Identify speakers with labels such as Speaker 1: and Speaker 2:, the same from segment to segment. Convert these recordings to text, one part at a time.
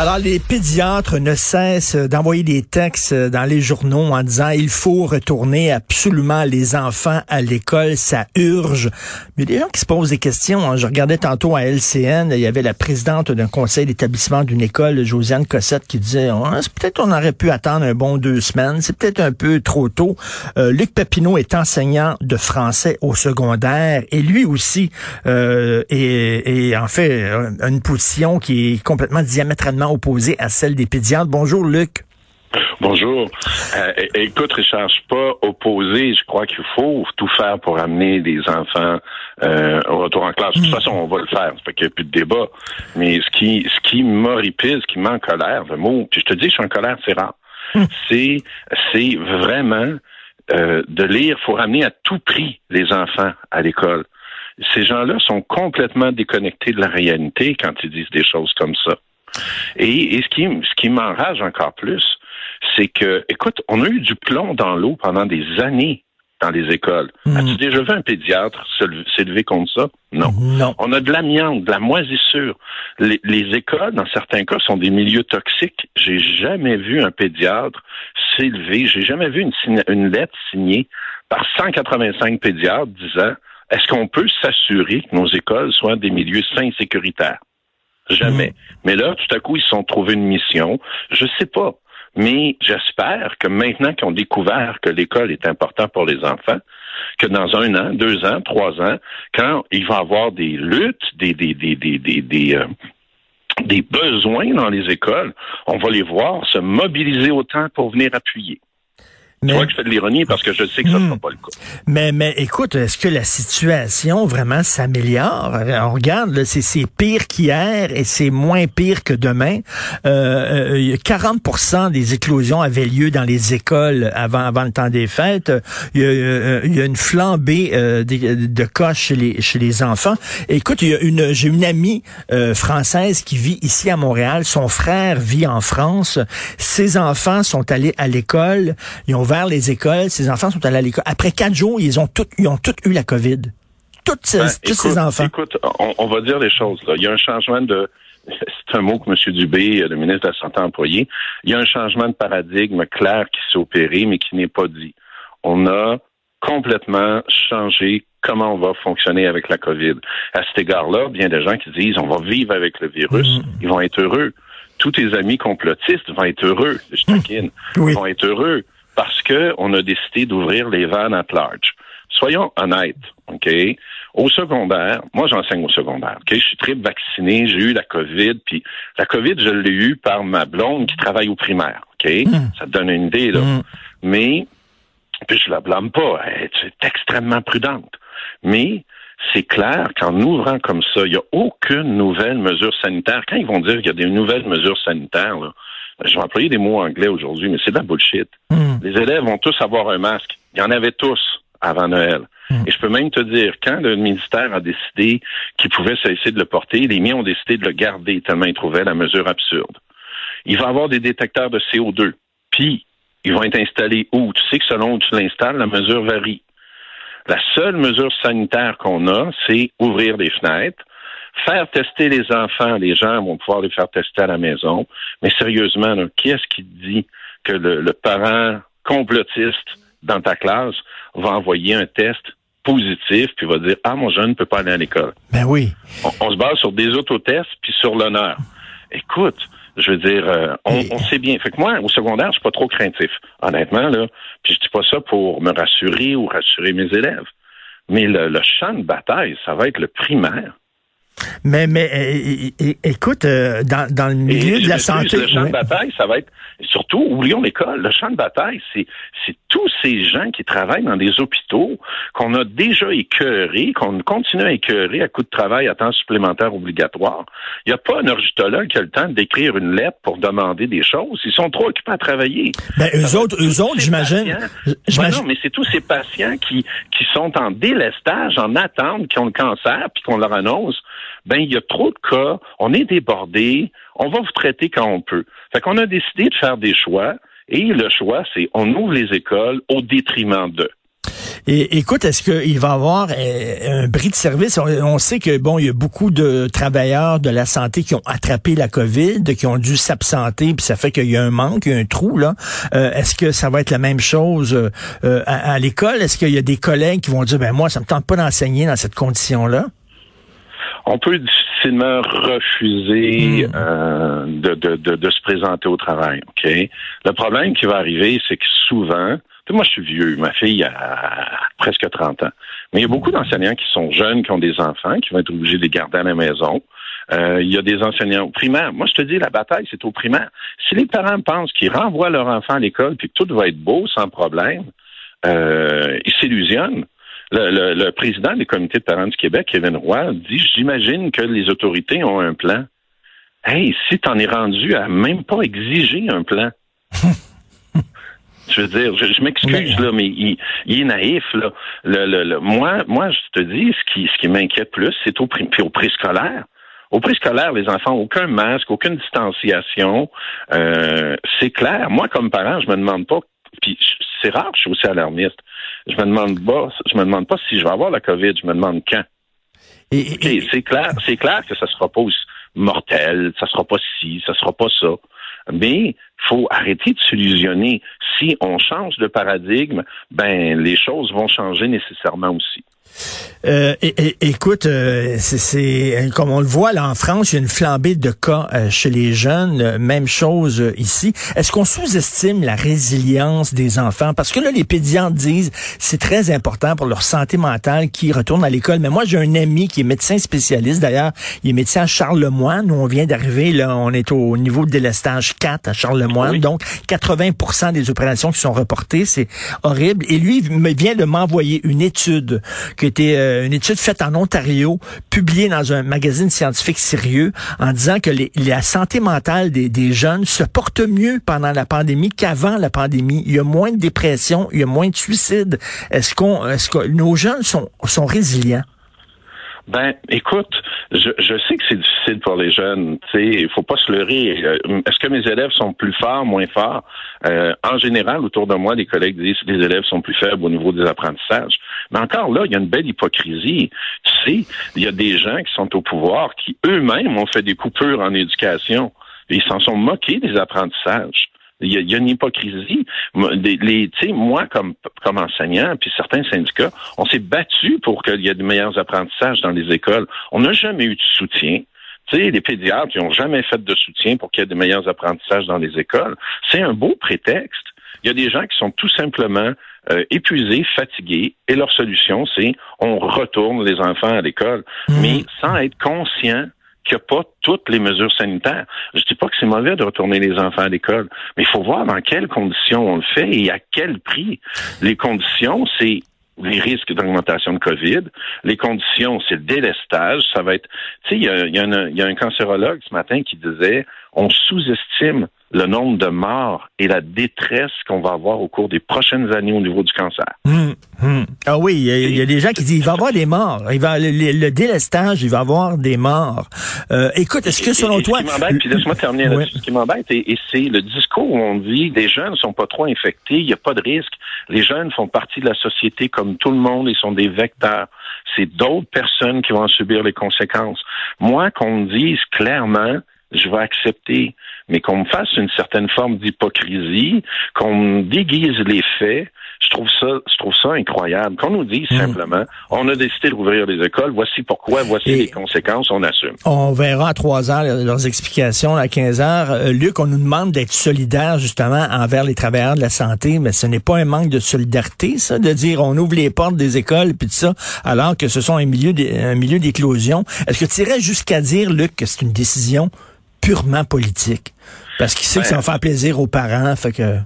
Speaker 1: Alors, les pédiatres ne cessent d'envoyer des textes dans les journaux en disant il faut retourner absolument les enfants à l'école, ça urge. Mais il y a des gens qui se posent des questions. Je regardais tantôt à LCN, il y avait la présidente d'un conseil d'établissement d'une école, Josiane Cossette, qui disait peut-être on aurait pu attendre un bon deux semaines, c'est peut-être un peu trop tôt. Euh, Luc Papineau est enseignant de français au secondaire et lui aussi euh, est et, en fait une position qui est complètement diamétralement opposée à celle des pédiatres. Bonjour Luc.
Speaker 2: Bonjour. Euh, écoute, Richard, je suis pas opposé. Je crois qu'il faut tout faire pour amener des enfants euh, au retour en classe. De toute hmm. façon, on va le faire. Ça fait qu'il n'y a plus de débat. Mais ce qui, ce qui m'horripile, ce qui met en colère, le mot, puis je te dis, je suis en colère, c'est rare. Hmm. C'est, c'est vraiment euh, de lire. Faut ramener à tout prix les enfants à l'école ces gens-là sont complètement déconnectés de la réalité quand ils disent des choses comme ça. Et, ce qui, ce qui m'enrage encore plus, c'est que, écoute, on a eu du plomb dans l'eau pendant des années dans les écoles. Mhm. As-tu déjà vu un pédiatre s'élever contre ça? Non.
Speaker 1: non.
Speaker 2: On a de l'amiante, de la moisissure. Les, les, écoles, dans certains cas, sont des milieux toxiques. J'ai jamais vu un pédiatre s'élever. J'ai jamais vu une, une lettre signée par 185 pédiatres disant est-ce qu'on peut s'assurer que nos écoles soient des milieux sains et sécuritaires? Jamais. Mm. Mais là, tout à coup, ils se sont trouvés une mission. Je sais pas. Mais j'espère que maintenant qu'ils ont découvert que l'école est importante pour les enfants, que dans un an, deux ans, trois ans, quand il va y avoir des luttes, des, des, des, des, des, des, euh, des besoins dans les écoles, on va les voir se mobiliser autant pour venir appuyer. Mais... que je fais de l'ironie parce que je sais que ça ne sera hmm. pas le cas.
Speaker 1: Mais, mais écoute, est-ce que la situation vraiment s'améliore? On regarde, c'est pire qu'hier et c'est moins pire que demain. Euh, 40% euh, des éclosions avaient lieu dans les écoles avant, avant le temps des fêtes. Il y a, euh, il y a une flambée euh, de, de, cas chez les, chez les enfants. écoute, il y a une, j'ai une amie française qui vit ici à Montréal. Son frère vit en France. Ses enfants sont allés à l'école. Ils ont vers les écoles, ces enfants sont allés à l'école. Après quatre jours, ils ont tous, ils ont tous eu la COVID. Toutes ces,
Speaker 2: ben,
Speaker 1: tous ces enfants.
Speaker 2: Écoute, on, va dire les choses. Là. Il y a un changement de, c'est un mot que M. Dubé, le ministre de la Santé, a employé. Il y a un changement de paradigme clair qui s'est opéré, mais qui n'est pas dit. On a complètement changé comment on va fonctionner avec la COVID. À cet égard-là, bien des gens qui disent on va vivre avec le virus, mm. ils vont être heureux. Tous tes amis complotistes vont être heureux, je taquine, Ils vont être heureux parce qu'on a décidé d'ouvrir les vannes at large. Soyons honnêtes, OK? Au secondaire, moi j'enseigne au secondaire, OK? Je suis très vacciné, j'ai eu la COVID, puis la COVID, je l'ai eu par ma blonde qui travaille au primaire, OK? Hmm. Ça te donne une idée, là. Hmm. Mais, puis je la blâme pas, elle est extrêmement prudente. Mais, c'est clair qu'en ouvrant comme ça, il n'y a aucune nouvelle mesure sanitaire. Quand ils vont dire qu'il y a des nouvelles mesures sanitaires, là, je vais employer des mots anglais aujourd'hui, mais c'est de la bullshit. Hmm. Les élèves vont tous avoir un masque. Il y en avait tous avant Noël. Hmm. Et je peux même te dire, quand le ministère a décidé qu'il pouvait cesser de le porter, les miens ont décidé de le garder tellement ils trouvaient la mesure absurde. Il va y avoir des détecteurs de CO2. Puis, ils vont être installés où? Tu sais que selon où tu l'installes, la mesure varie. La seule mesure sanitaire qu'on a, c'est ouvrir les fenêtres, Faire tester les enfants, les gens vont pouvoir les faire tester à la maison. Mais sérieusement, qui est-ce qui dit que le, parent complotiste dans ta classe va envoyer un test positif puis va dire ah mon jeune ne peut pas aller à l'école.
Speaker 1: Ben oui.
Speaker 2: On, se base sur des autotests puis sur l'honneur. Écoute, je veux dire, euh, on, sait bien. Fait que moi, au secondaire, je suis pas trop craintif, honnêtement là. Puis je dis pas ça pour me rassurer ou rassurer mes élèves. Mais le champ de bataille, ça va être le primaire.
Speaker 1: Mais, mais écoute, euh, dans, dans le milieu de la santé.
Speaker 2: Le champ de bataille, ça va être. Surtout, oublions l'école. Le champ de bataille, c'est, c'est tous ces gens qui travaillent dans des hôpitaux qu'on a déjà écœurés, qu'on continue à écœurer à coup de travail à temps supplémentaire obligatoire. Il n'y a pas un urgentologue qui a le temps d'écrire une lettre pour demander des choses. Ils sont trop occupés à travailler.
Speaker 1: Ben, eux autres, eux autres, j'imagine.
Speaker 2: Ben non, mais c'est tous ces patients qui, qui sont en délestage, en attente, qui ont le cancer, puis qu'on leur annonce ben il y a trop de cas, on est débordé, on va vous traiter quand on peut. Fait qu'on a décidé de faire des choix, et le choix, c'est on ouvre les écoles au détriment d'eux.
Speaker 1: Et écoute, est-ce qu'il va y avoir euh, un bris de service? On, sait que bon, il y a beaucoup de travailleurs de la santé qui ont attrapé la COVID, qui ont dû s'absenter, puis ça fait qu'il y a un manque, il y a un trou là. Euh, est-ce que ça va être la même chose euh, à, l'école? Est-ce qu'il y a des collègues qui vont dire ben moi, ça me tente pas d'enseigner dans cette condition-là?
Speaker 2: On peut difficilement refuser hmm. de, de, de, se présenter au travail. Ok? Le problème qui va arriver, c'est que souvent, moi, je suis vieux. Ma fille a presque 30 ans. Mais il y a beaucoup d'enseignants qui sont jeunes, qui ont des enfants, qui vont être obligés de les garder à la maison. Euh, il y a des enseignants au primaire. Moi, je te dis, la bataille, c'est au primaire. Si les parents pensent qu'ils renvoient leur enfant à l'école puis que tout va être beau, sans problème, euh, ils s'illusionnent. Le, le, président des comités de parents du Québec, Kevin Roy, dit J'imagine que les autorités ont un plan. Hey, si t'en es rendu à même pas exiger un plan. Je veux dire, je, m'excuse là, mais il, est naïf là. Le, moi, moi, je te dis, ce qui, ce qui m'inquiète plus, c'est au, au préscolaire. Au préscolaire, les enfants, aucun masque, aucune distanciation. Euh, c'est clair. Moi, comme parent, je me demande pas. Puis c'est rare, je suis aussi alarmiste. Je me demande pas. Je me demande pas si je vais avoir la COVID. Je me demande quand. c'est clair, c'est clair que ça sera pas mortel, ça sera pas ci, ça sera pas ça. Mais faut arrêter de s'illusionner. Si on change de paradigme, ben les choses vont changer nécessairement aussi.
Speaker 1: Euh, écoute, euh, c'est comme on le voit là en France, il y a une flambée de cas euh, chez les jeunes. Même chose ici. Est-ce qu'on sous-estime la résilience des enfants? Parce que là, les pédiatres disent c'est très important pour leur santé mentale qu'ils retournent à l'école. Mais moi, j'ai un ami qui est médecin spécialiste. D'ailleurs, il est médecin à Charlemagne. On vient d'arriver là, on est au niveau de délestage 4 à Charlemagne. Donc, 80% des opérations qui sont reportées, c'est horrible. Et lui, il vient de m'envoyer une étude qui était euh, une étude faite en Ontario, publiée dans un magazine scientifique sérieux, en disant que la santé mentale des, jeunes se porte mieux pendant la pandémie qu'avant la pandémie. Il y a moins de dépression, il y a moins de suicides. Est-ce qu'on, est-ce que nos jeunes sont, sont résilients?
Speaker 2: Ben, écoute, je, je sais que c'est difficile pour les jeunes. Il faut pas se leurrer. Euh, est-ce que mes élèves sont plus forts, moins forts? Euh, En général, autour de moi, les collègues disent que les élèves sont plus faibles au niveau des apprentissages. Mais encore là, il y a une belle hypocrisie. Tu sais, il y a des gens qui sont au pouvoir qui eux-mêmes ont fait des coupures en éducation. Et ils s'en sont moqués des apprentissages. Il y, a, une hypocrisie. Les, moi, comme, comme enseignant, puis certains syndicats, on s'est battu pour qu'il y ait de meilleurs apprentissages dans les écoles. On n'a jamais eu de soutien. Tu sais, les pédiatres n'ont jamais fait de soutien pour qu'il y ait de meilleurs apprentissages dans les écoles. C'est un beau prétexte. Il y a des gens qui sont tout simplement euh, épuisés, fatigués, et leur solution, c'est on retourne les enfants à l'école, mmh. mais sans être conscient pas toutes les mesures sanitaires. Je dis pas que c'est mauvais de retourner les enfants à l'école, mais il faut voir dans quelles conditions on le fait et à quel prix. Les conditions, c'est les risques d'augmentation de COVID. Les conditions, c'est le délestage. Ça va être, tu sais, il y a, y a un cancérologue ce matin qui disait, on sous-estime le nombre de morts et la détresse qu'on va avoir au cours des prochaines années au niveau du cancer.
Speaker 1: Hum, hum. Ah oui, il y, a, des gens qui disent il va y avoir des morts. Il va le, délestage, il va y avoir des morts. Euh, écoute, est-ce que selon toi,
Speaker 2: ce qui m'embête, puis laisse-moi terminer là-dessus, ce qui m'embête, et, c'est le discours où on dit les jeunes ne sont pas trop infectés, il n'y a pas de risque. Les jeunes font partie de la société comme tout le monde, ils sont des vecteurs. C'est d'autres personnes qui vont subir les conséquences. Moi, qu'on me dise clairement je vais accepter. Mais qu'on me fasse une certaine forme d'hypocrisie, qu'on me déguise les faits, je trouve ça, je trouve ça incroyable. Qu'on nous dise hmm. simplement, on a décidé d'ouvrir les écoles, voici pourquoi, voici les conséquences, on assume.
Speaker 1: On verra à trois heures leurs explications à 15 heures. Euh, Luc, on nous demande d'être solidaire justement envers les travailleurs de la santé, mais ce n'est pas un manque de solidarité, ça, de dire on ouvre les portes des écoles puis tout ça, alors que ce sont un milieu, un milieu d'éclosion. Est-ce que tu irais jusqu'à dire, Luc, que c'est une décision purement politique. Parce qu'il sait que ça va faire plaisir aux parents, fait que...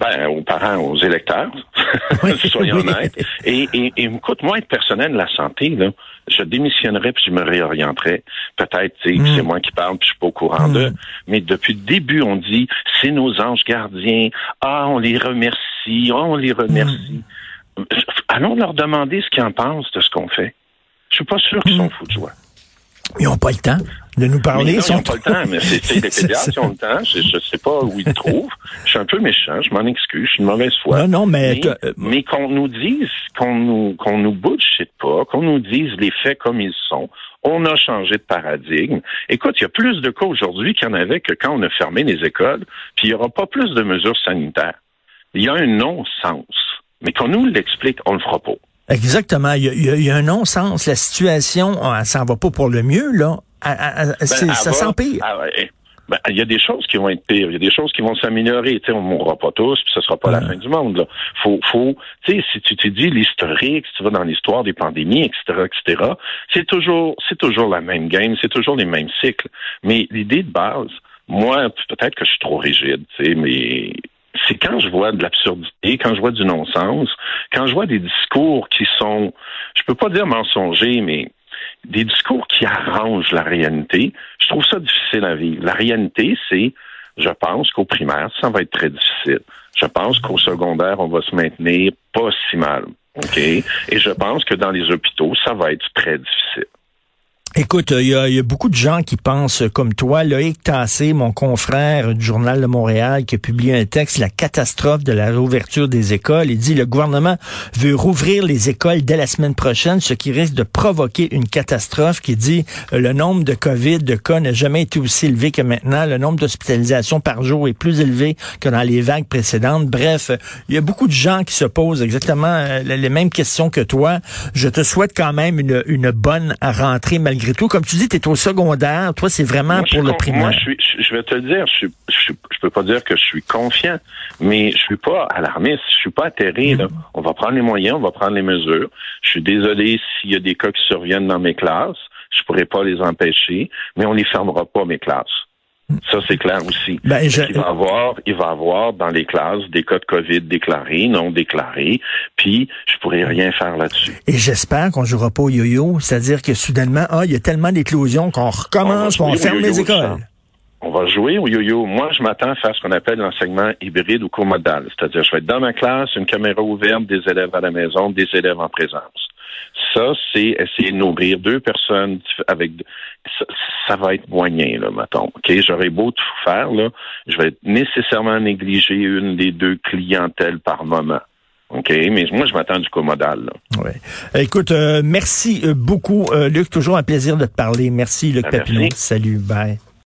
Speaker 2: Ben, aux parents, aux électeurs, soyons honnêtes. Et, et, et, écoute, moi, être personnel de la santé, là, je démissionnerais puis je me réorienterais. Peut-être, c'est mm. moi qui parle puis je suis pas au courant d'eux. Mm. Mais depuis le début, on dit, c'est nos anges gardiens. Ah, on les remercie. Ah, on les remercie. Mm. Allons leur demander ce qu'ils en pensent de ce qu'on fait. Je suis pas sûr qu'ils sont fous de joie.
Speaker 1: Ils n'ont pas le temps de nous parler.
Speaker 2: ils n'ont pas le temps, mais c'est les pédiatres qui ont le temps. Je ne sais pas où ils le trouvent. Je suis un peu méchant, je m'en excuse, je suis une mauvaise foi.
Speaker 1: Non, non, mais...
Speaker 2: Mais, qu'on nous dise, qu'on nous, qu'on nous bullshit pas, qu'on nous dise les faits comme ils sont. On a changé de paradigme. Écoute, il y a plus de cas aujourd'hui qu'il y en avait que quand on a fermé les écoles, puis il n'y aura pas plus de mesures sanitaires. Il y a un non-sens. Mais qu'on nous l'explique, on le fera pas.
Speaker 1: Exactement. Il y a, un non-sens. La situation, ça s'en va pas pour le mieux, là. Ben, ça s'empire.
Speaker 2: Ah ben, il y a des choses qui vont être pires, il y a des choses qui vont s'améliorer. On ne mourra pas tous, puis ce sera pas la fin du monde. Là. Faut, faut, tu sais, si tu te dis l'historique, si tu vas dans l'histoire des pandémies, etc., etc., c'est toujours, c'est toujours la même game, c'est toujours les mêmes cycles. Mais l'idée de base, moi, peut-être que je suis trop rigide, tu sais, mais c'est quand je vois de l'absurdité, quand je vois du non-sens, quand je vois des discours qui sont, je peux pas dire mensongers, mais des discours qui arrangent la réalité, je trouve ça difficile à vivre. La réalité, c'est, je pense qu'au primaire, ça va être très difficile. Je pense qu'au secondaire, on va se maintenir pas si mal. OK? Et je pense que dans les hôpitaux, ça va être très difficile.
Speaker 1: Écoute, il y, a, beaucoup de gens qui pensent comme toi. Loïc Tassé, mon confrère du Journal de Montréal, qui a publié un texte, La catastrophe de la réouverture des écoles. Il dit, le gouvernement veut rouvrir les écoles dès la semaine prochaine, ce qui risque de provoquer une catastrophe qui dit, euh, le nombre de COVID, de cas n'a jamais été aussi élevé que maintenant. Le nombre d'hospitalisations par jour est plus élevé que dans les vagues précédentes. Bref, il y a beaucoup de gens qui se posent exactement euh, les mêmes questions que toi. Je te souhaite quand même une, une bonne rentrée malgré tout. Comme tu dis, tu es au secondaire. Toi, c'est vraiment pour le primaire.
Speaker 2: Moi, je, vais te le dire, je, je, peux pas dire que je suis confiant, mais je suis pas alarmiste, je suis pas atterré. Mm. On va prendre les moyens, on va prendre les mesures. Je suis désolé s'il y a des cas qui surviennent dans mes classes. Je pourrais pas les empêcher, mais on les fermera pas, mes classes. Ça, c'est clair aussi. Ben, il, va avoir, il va avoir dans les classes des cas de COVID déclarés, non déclarés, puis je pourrais rien faire là-dessus.
Speaker 1: Et j'espère qu'on jouera pas au yo-yo, c'est-à-dire que soudainement, ah, il y a tellement d'éclosions qu'on recommence, on, on ferme les écoles.
Speaker 2: On va jouer au yo-yo. Moi, je m'attends à faire ce qu'on appelle l'enseignement hybride ou comodal. C'est-à-dire, je vais être dans ma classe, une caméra ouverte, des élèves à la maison, des élèves en présence. Ça, c'est essayer de nourrir deux personnes avec ça, va être moyen, là, mettons. OK? J'aurais beau tout faire, là, je vais nécessairement négliger une des deux clientèles par moment. OK, mais moi, je m'attends du commodal. Là.
Speaker 1: Ouais. Écoute, euh, merci euh, beaucoup, euh, Luc. Toujours un plaisir de te parler. Merci, Luc ben, Papineau. Salut, bye.